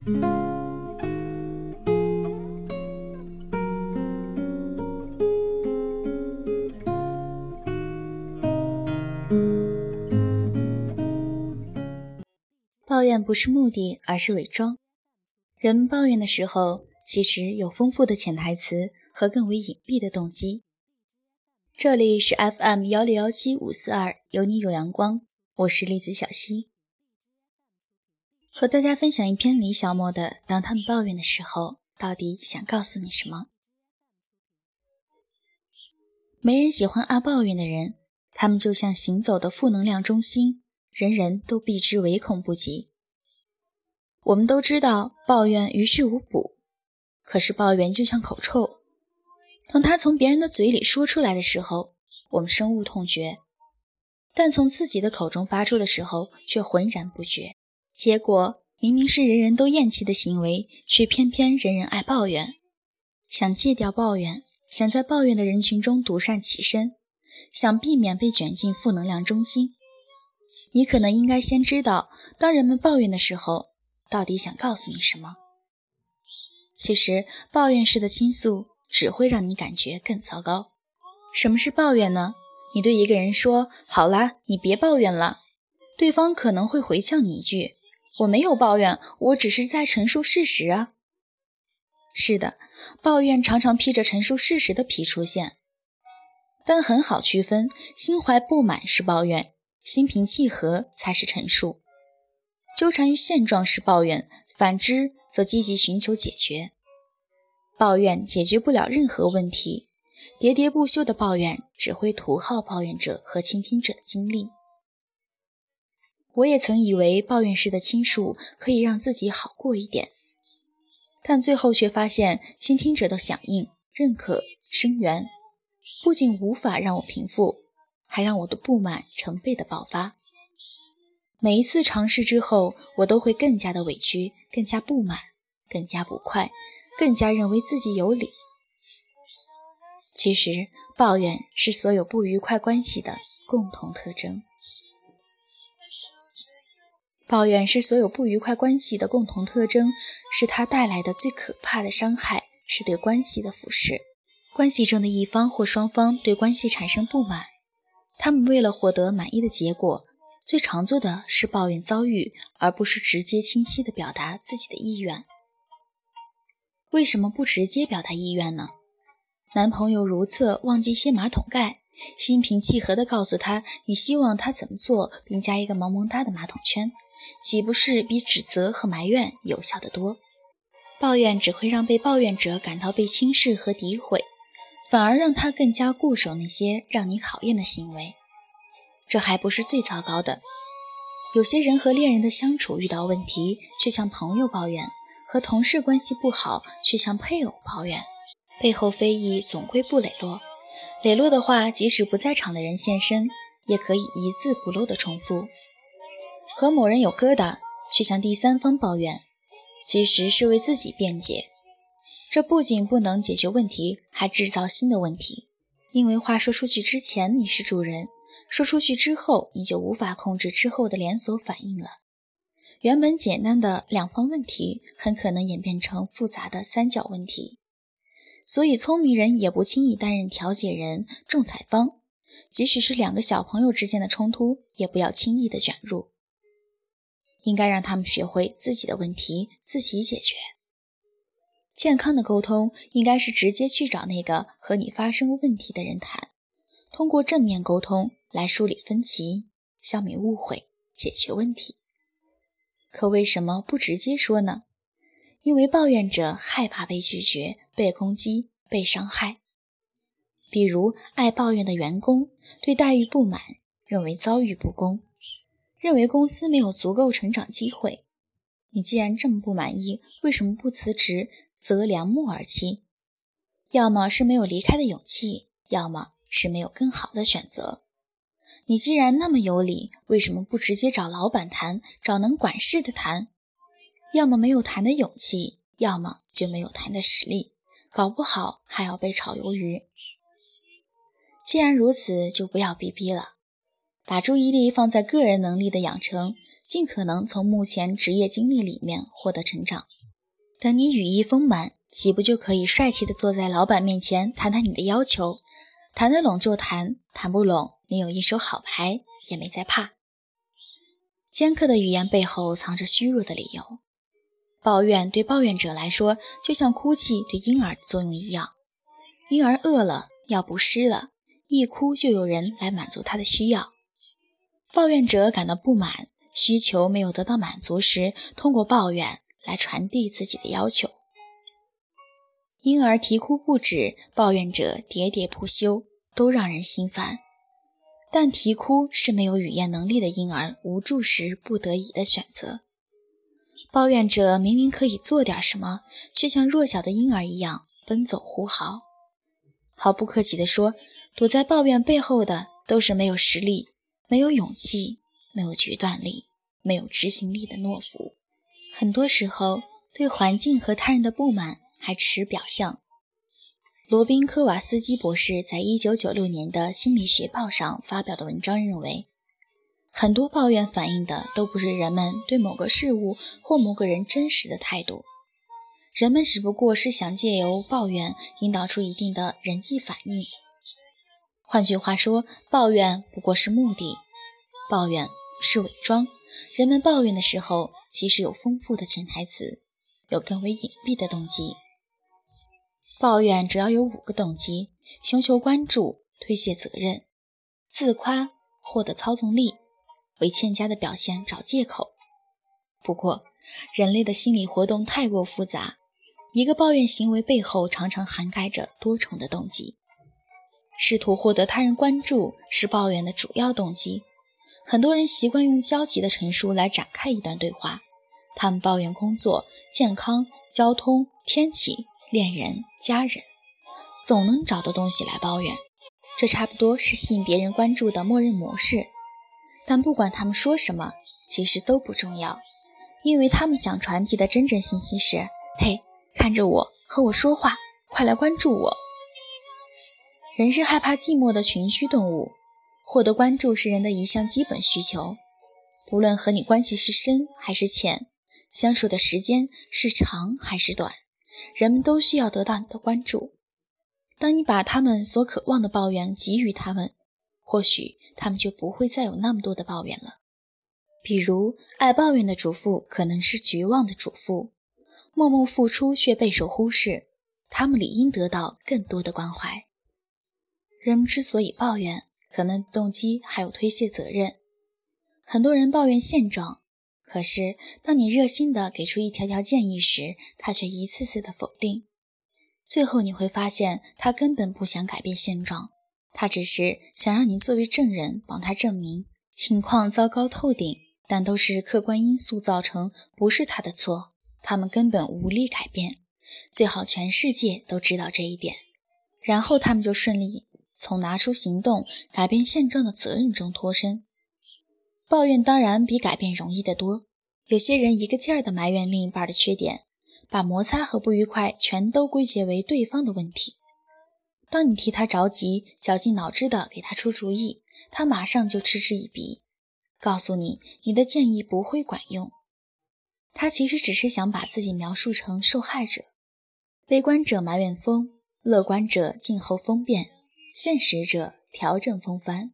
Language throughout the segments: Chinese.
抱怨不是目的，而是伪装。人抱怨的时候，其实有丰富的潜台词和更为隐蔽的动机。这里是 FM 幺六幺七五四二，有你有阳光，我是栗子小溪，和大家分享一篇李小莫的《当他们抱怨的时候，到底想告诉你什么》。没人喜欢爱抱怨的人，他们就像行走的负能量中心。人人都避之唯恐不及。我们都知道抱怨于事无补，可是抱怨就像口臭，当他从别人的嘴里说出来的时候，我们深恶痛绝；但从自己的口中发出的时候，却浑然不觉。结果明明是人人都厌弃的行为，却偏偏人人爱抱怨。想戒掉抱怨，想在抱怨的人群中独善其身，想避免被卷进负能量中心。你可能应该先知道，当人们抱怨的时候，到底想告诉你什么。其实，抱怨式的倾诉只会让你感觉更糟糕。什么是抱怨呢？你对一个人说：“好啦，你别抱怨了。”对方可能会回呛你一句：“我没有抱怨，我只是在陈述事实啊。”是的，抱怨常常披着陈述事实的皮出现，但很好区分，心怀不满是抱怨。心平气和才是陈述，纠缠于现状是抱怨，反之则积极寻求解决。抱怨解决不了任何问题，喋喋不休的抱怨只会徒耗抱怨者和倾听者的精力。我也曾以为抱怨式的倾诉可以让自己好过一点，但最后却发现倾听者的响应、认可、声援，不仅无法让我平复。还让我的不满成倍的爆发。每一次尝试之后，我都会更加的委屈，更加不满，更加不快，更加认为自己有理。其实，抱怨是所有不愉快关系的共同特征。抱怨是所有不愉快关系的共同特征，是它带来的最可怕的伤害，是对关系的腐蚀。关系中的一方或双方对关系产生不满。他们为了获得满意的结果，最常做的是抱怨遭遇，而不是直接清晰地表达自己的意愿。为什么不直接表达意愿呢？男朋友如厕忘记掀马桶盖，心平气和地告诉他你希望他怎么做，并加一个萌萌哒的马桶圈，岂不是比指责和埋怨有效得多？抱怨只会让被抱怨者感到被轻视和诋毁。反而让他更加固守那些让你讨厌的行为，这还不是最糟糕的。有些人和恋人的相处遇到问题，却向朋友抱怨；和同事关系不好，却向配偶抱怨。背后非议总归不磊落，磊落的话，即使不在场的人现身，也可以一字不漏的重复。和某人有疙瘩，却向第三方抱怨，其实是为自己辩解。这不仅不能解决问题，还制造新的问题。因为话说出去之前你是主人，说出去之后你就无法控制之后的连锁反应了。原本简单的两方问题，很可能演变成复杂的三角问题。所以，聪明人也不轻易担任调解人、仲裁方。即使是两个小朋友之间的冲突，也不要轻易的卷入。应该让他们学会自己的问题自己解决。健康的沟通应该是直接去找那个和你发生问题的人谈，通过正面沟通来梳理分歧、消灭误会、解决问题。可为什么不直接说呢？因为抱怨者害怕被拒绝、被攻击、被伤害。比如爱抱怨的员工对待遇不满，认为遭遇不公，认为公司没有足够成长机会。你既然这么不满意，为什么不辞职？择良木而栖，要么是没有离开的勇气，要么是没有更好的选择。你既然那么有理，为什么不直接找老板谈，找能管事的谈？要么没有谈的勇气，要么就没有谈的实力，搞不好还要被炒鱿鱼。既然如此，就不要逼逼了，把注意力放在个人能力的养成，尽可能从目前职业经历里面获得成长。等你羽翼丰满，岂不就可以帅气地坐在老板面前谈谈你的要求？谈得拢就谈，谈不拢，你有一手好牌也没在怕。尖刻的语言背后藏着虚弱的理由。抱怨对抱怨者来说，就像哭泣对婴儿的作用一样。婴儿饿了，尿不湿了，一哭就有人来满足他的需要。抱怨者感到不满，需求没有得到满足时，通过抱怨来传递自己的要求。婴儿啼哭不止，抱怨者喋喋不休，都让人心烦。但啼哭是没有语言能力的婴儿无助时不得已的选择。抱怨者明明可以做点什么，却像弱小的婴儿一样奔走呼号。毫不客气地说，躲在抱怨背后的都是没有实力、没有勇气、没有决断力、没有执行力的懦夫。很多时候，对环境和他人的不满还只是表象。罗宾·科瓦斯基博士在一九九六年的《心理学报》上发表的文章认为，很多抱怨反映的都不是人们对某个事物或某个人真实的态度，人们只不过是想借由抱怨引导出一定的人际反应。换句话说，抱怨不过是目的，抱怨是伪装。人们抱怨的时候，其实有丰富的潜台词，有更为隐蔽的动机。抱怨主要有五个动机：寻求关注、推卸责任、自夸、获得操纵力、为欠佳的表现找借口。不过，人类的心理活动太过复杂，一个抱怨行为背后常常涵盖着多重的动机。试图获得他人关注是抱怨的主要动机。很多人习惯用焦急的陈述来展开一段对话，他们抱怨工作、健康、交通、天气。恋人、家人，总能找到东西来抱怨，这差不多是吸引别人关注的默认模式。但不管他们说什么，其实都不重要，因为他们想传递的真正信息是：嘿，看着我，和我说话，快来关注我。人是害怕寂寞的群居动物，获得关注是人的一项基本需求。不论和你关系是深还是浅，相处的时间是长还是短。人们都需要得到你的关注。当你把他们所渴望的抱怨给予他们，或许他们就不会再有那么多的抱怨了。比如，爱抱怨的主妇可能是绝望的主妇，默默付出却备受忽视。他们理应得到更多的关怀。人们之所以抱怨，可能动机还有推卸责任。很多人抱怨现状。可是，当你热心地给出一条条建议时，他却一次次的否定。最后你会发现，他根本不想改变现状，他只是想让你作为证人帮他证明情况糟糕透顶。但都是客观因素造成，不是他的错，他们根本无力改变。最好全世界都知道这一点，然后他们就顺利从拿出行动改变现状的责任中脱身。抱怨当然比改变容易得多。有些人一个劲儿地埋怨另一半的缺点，把摩擦和不愉快全都归结为对方的问题。当你替他着急、绞尽脑汁地给他出主意，他马上就嗤之以鼻，告诉你你的建议不会管用。他其实只是想把自己描述成受害者。悲观者埋怨风，乐观者静候风变，现实者调整风帆。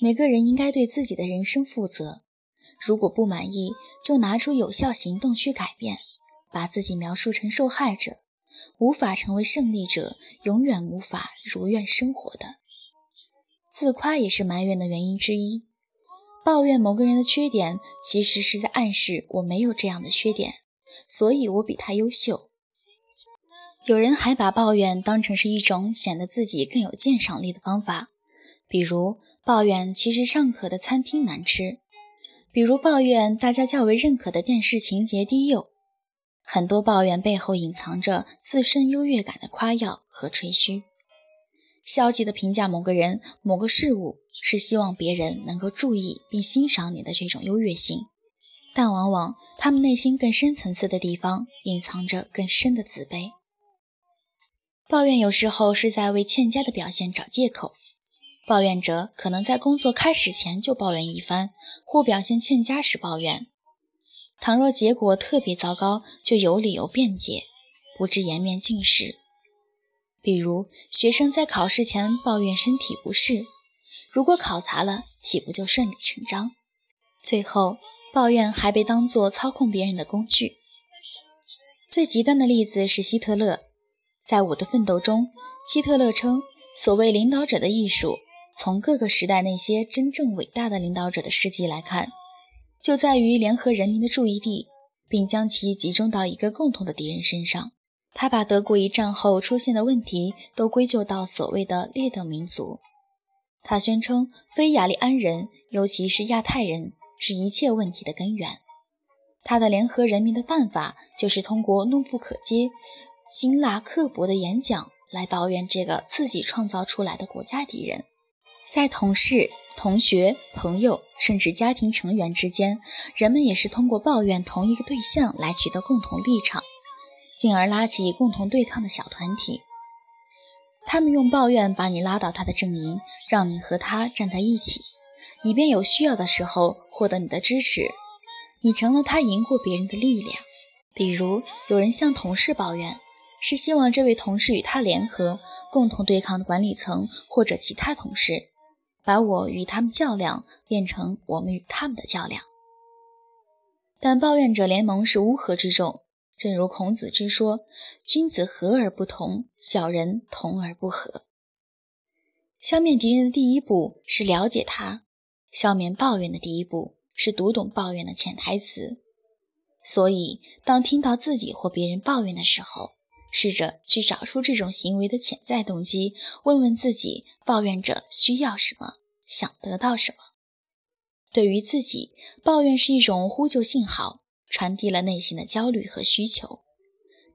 每个人应该对自己的人生负责。如果不满意，就拿出有效行动去改变。把自己描述成受害者，无法成为胜利者，永远无法如愿生活的。自夸也是埋怨的原因之一。抱怨某个人的缺点，其实是在暗示我没有这样的缺点，所以我比他优秀。有人还把抱怨当成是一种显得自己更有鉴赏力的方法。比如抱怨其实尚可的餐厅难吃，比如抱怨大家较为认可的电视情节低幼，很多抱怨背后隐藏着自身优越感的夸耀和吹嘘。消极的评价某个人、某个事物，是希望别人能够注意并欣赏你的这种优越性，但往往他们内心更深层次的地方隐藏着更深的自卑。抱怨有时候是在为欠佳的表现找借口。抱怨者可能在工作开始前就抱怨一番，或表现欠佳时抱怨。倘若结果特别糟糕，就有理由辩解，不致颜面尽失。比如，学生在考试前抱怨身体不适，如果考砸了，岂不就顺理成章？最后，抱怨还被当作操控别人的工具。最极端的例子是希特勒。在我的奋斗中，希特勒称，所谓领导者的艺术，从各个时代那些真正伟大的领导者的事迹来看。就在于联合人民的注意力，并将其集中到一个共同的敌人身上。他把德国一战后出现的问题都归咎到所谓的劣等民族。他宣称，非雅利安人，尤其是亚太人，是一切问题的根源。他的联合人民的办法，就是通过怒不可遏、辛辣刻薄的演讲来抱怨这个自己创造出来的国家敌人。在同事。同学、朋友，甚至家庭成员之间，人们也是通过抱怨同一个对象来取得共同立场，进而拉起共同对抗的小团体。他们用抱怨把你拉到他的阵营，让你和他站在一起，以便有需要的时候获得你的支持。你成了他赢过别人的力量。比如，有人向同事抱怨，是希望这位同事与他联合，共同对抗管理层或者其他同事。把我与他们较量变成我们与他们的较量，但抱怨者联盟是乌合之众。正如孔子之说：“君子和而不同，小人同而不和。”消灭敌人的第一步是了解他，消灭抱怨的第一步是读懂抱怨的潜台词。所以，当听到自己或别人抱怨的时候，试着去找出这种行为的潜在动机，问问自己：抱怨者需要什么，想得到什么？对于自己，抱怨是一种呼救信号，传递了内心的焦虑和需求。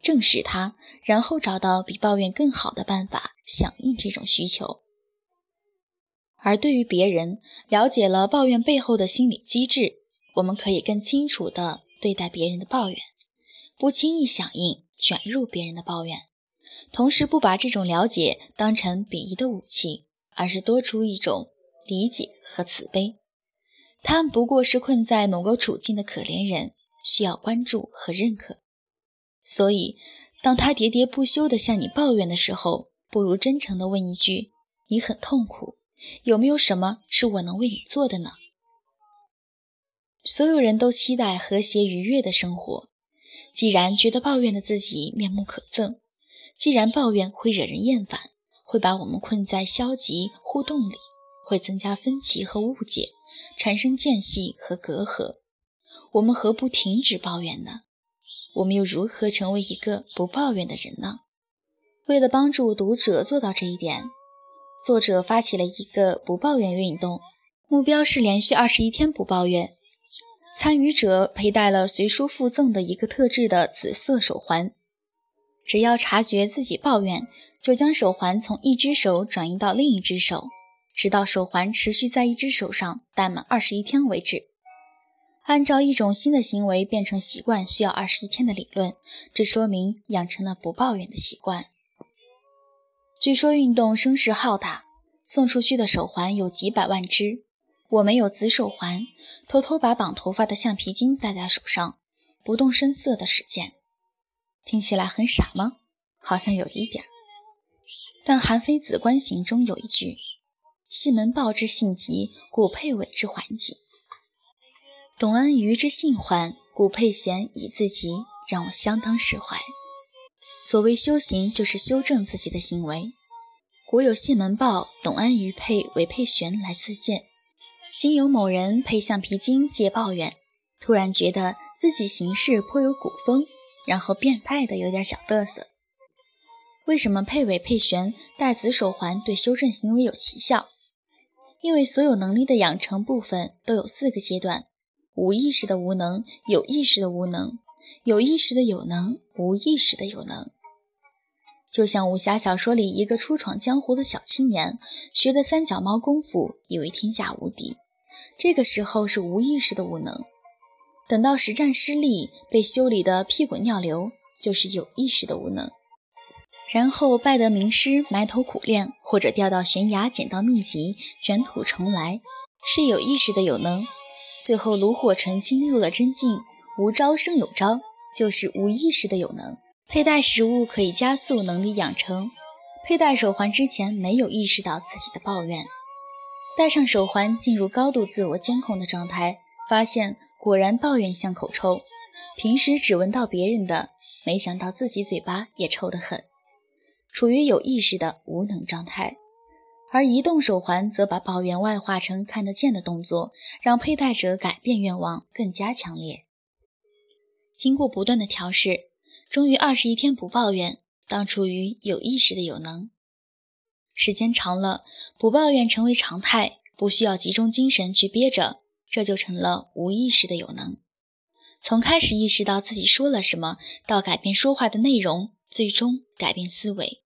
正视它，然后找到比抱怨更好的办法，响应这种需求。而对于别人，了解了抱怨背后的心理机制，我们可以更清楚地对待别人的抱怨，不轻易响应。卷入别人的抱怨，同时不把这种了解当成鄙夷的武器，而是多出一种理解和慈悲。他们不过是困在某个处境的可怜人，需要关注和认可。所以，当他喋喋不休地向你抱怨的时候，不如真诚地问一句：“你很痛苦，有没有什么是我能为你做的呢？”所有人都期待和谐愉悦的生活。既然觉得抱怨的自己面目可憎，既然抱怨会惹人厌烦，会把我们困在消极互动里，会增加分歧和误解，产生间隙和隔阂，我们何不停止抱怨呢？我们又如何成为一个不抱怨的人呢？为了帮助读者做到这一点，作者发起了一个不抱怨运动，目标是连续二十一天不抱怨。参与者佩戴了随书附赠的一个特制的紫色手环，只要察觉自己抱怨，就将手环从一只手转移到另一只手，直到手环持续在一只手上戴满二十一天为止。按照一种新的行为变成习惯需要二十一天的理论，这说明养成了不抱怨的习惯。据说运动声势浩大，送出去的手环有几百万只。我没有紫手环，偷偷把绑头发的橡皮筋戴在手上，不动声色的实践。听起来很傻吗？好像有一点。但《韩非子·观行》中有一句：“西门豹之性急，故佩尾之缓急；董安于之性缓，故佩弦以自急。”让我相当释怀。所谓修行，就是修正自己的行为。国有西门豹、董安于佩尾佩弦来自荐。经由某人配橡皮筋借抱怨，突然觉得自己行事颇有古风，然后变态的有点小嘚瑟。为什么配尾配弦戴紫手环对修正行为有奇效？因为所有能力的养成部分都有四个阶段：无意识的无能、有意识的无能、有意识的有能、无意识的有能。就像武侠小说里一个初闯江湖的小青年，学的三脚猫功夫，以为天下无敌。这个时候是无意识的无能，等到实战失利，被修理的屁滚尿流，就是有意识的无能。然后拜得名师，埋头苦练，或者掉到悬崖捡到秘籍，卷土重来，是有意识的有能。最后炉火纯青，入了真境，无招生有招，就是无意识的有能。佩戴食物可以加速能力养成。佩戴手环之前没有意识到自己的抱怨，戴上手环进入高度自我监控的状态，发现果然抱怨像口臭。平时只闻到别人的，没想到自己嘴巴也臭得很，处于有意识的无能状态。而移动手环则把抱怨外化成看得见的动作，让佩戴者改变愿望更加强烈。经过不断的调试，终于二十一天不抱怨。当处于有意识的有能，时间长了，不抱怨成为常态，不需要集中精神去憋着，这就成了无意识的有能。从开始意识到自己说了什么，到改变说话的内容，最终改变思维。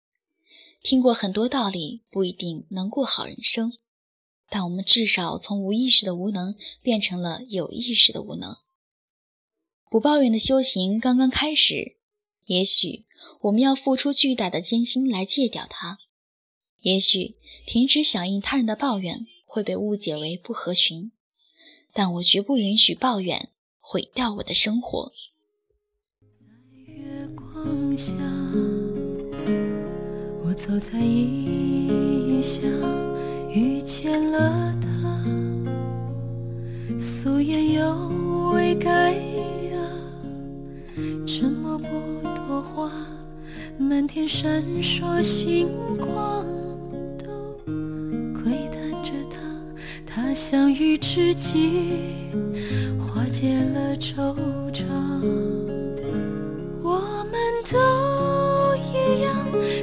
听过很多道理，不一定能过好人生，但我们至少从无意识的无能变成了有意识的无能。不抱怨的修行刚刚开始，也许。我们要付出巨大的艰辛来戒掉它。也许停止响应他人的抱怨会被误解为不合群，但我绝不允许抱怨毁掉我的生活。在月光下，我走在异乡，遇见了他，素颜又未改呀，沉默不语花。满天闪烁星光，都窥探着他。他相遇之际，化解了惆怅。我们都一样，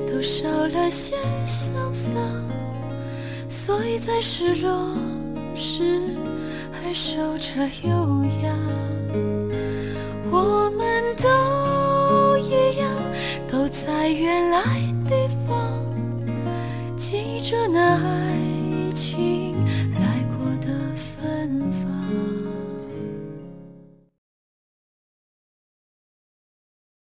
都少了些潇洒，所以在失落时还守着优雅。我原来